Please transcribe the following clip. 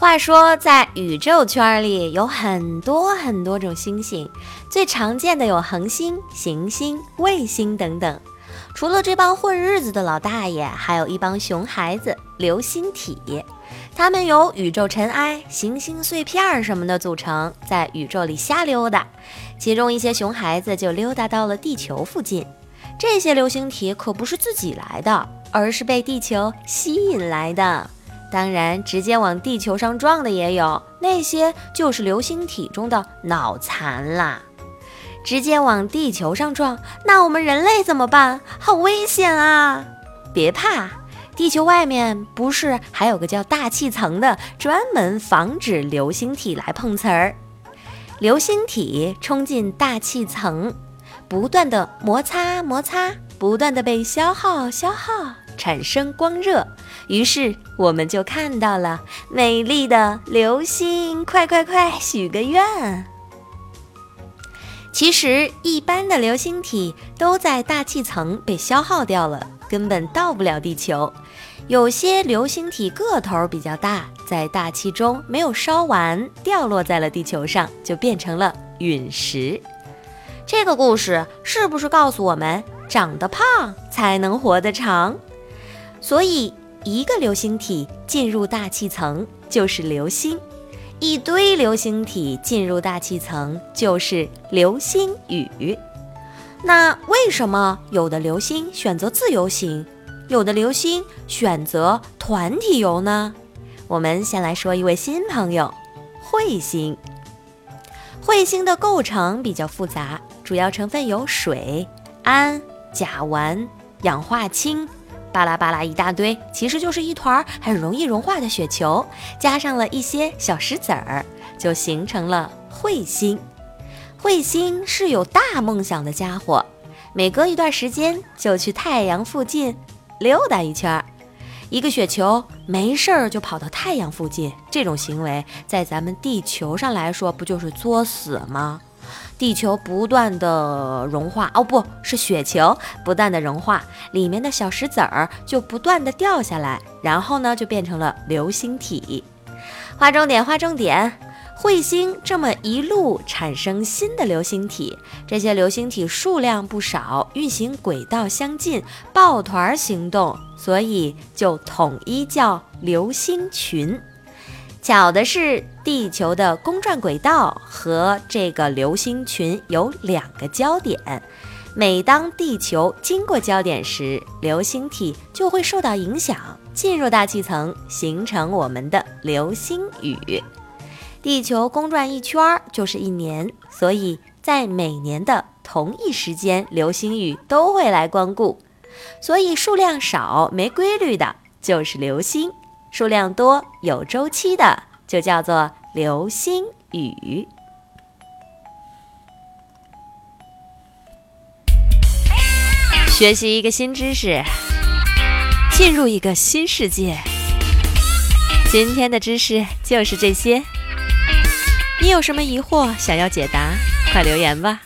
话说，在宇宙圈里有很多很多种星星，最常见的有恒星、行星、卫星等等。除了这帮混日子的老大爷，还有一帮熊孩子——流星体。它们由宇宙尘埃、行星碎片什么的组成，在宇宙里瞎溜达。其中一些熊孩子就溜达到了地球附近。这些流星体可不是自己来的，而是被地球吸引来的。当然，直接往地球上撞的也有，那些就是流星体中的脑残啦。直接往地球上撞，那我们人类怎么办？好危险啊！别怕，地球外面不是还有个叫大气层的，专门防止流星体来碰瓷儿。流星体冲进大气层，不断的摩擦摩擦，不断的被消耗消耗。产生光热，于是我们就看到了美丽的流星。快快快，许个愿！其实，一般的流星体都在大气层被消耗掉了，根本到不了地球。有些流星体个头比较大，在大气中没有烧完，掉落在了地球上，就变成了陨石。这个故事是不是告诉我们，长得胖才能活得长？所以，一个流星体进入大气层就是流星，一堆流星体进入大气层就是流星雨。那为什么有的流星选择自由行，有的流星选择团体游呢？我们先来说一位新朋友——彗星。彗星的构成比较复杂，主要成分有水、氨、甲烷、氧化氢。巴拉巴拉一大堆，其实就是一团很容易融化的雪球，加上了一些小石子儿，就形成了彗星。彗星是有大梦想的家伙，每隔一段时间就去太阳附近溜达一圈儿。一个雪球没事儿就跑到太阳附近，这种行为在咱们地球上来说，不就是作死吗？地球不断的融化，哦，不是雪球不断的融化，里面的小石子儿就不断的掉下来，然后呢就变成了流星体。划重点，划重点，彗星这么一路产生新的流星体，这些流星体数量不少，运行轨道相近，抱团行动，所以就统一叫流星群。巧的是，地球的公转轨道和这个流星群有两个焦点。每当地球经过焦点时，流星体就会受到影响，进入大气层，形成我们的流星雨。地球公转一圈就是一年，所以在每年的同一时间，流星雨都会来光顾。所以数量少、没规律的，就是流星。数量多、有周期的，就叫做流星雨。学习一个新知识，进入一个新世界。今天的知识就是这些。你有什么疑惑想要解答，快留言吧。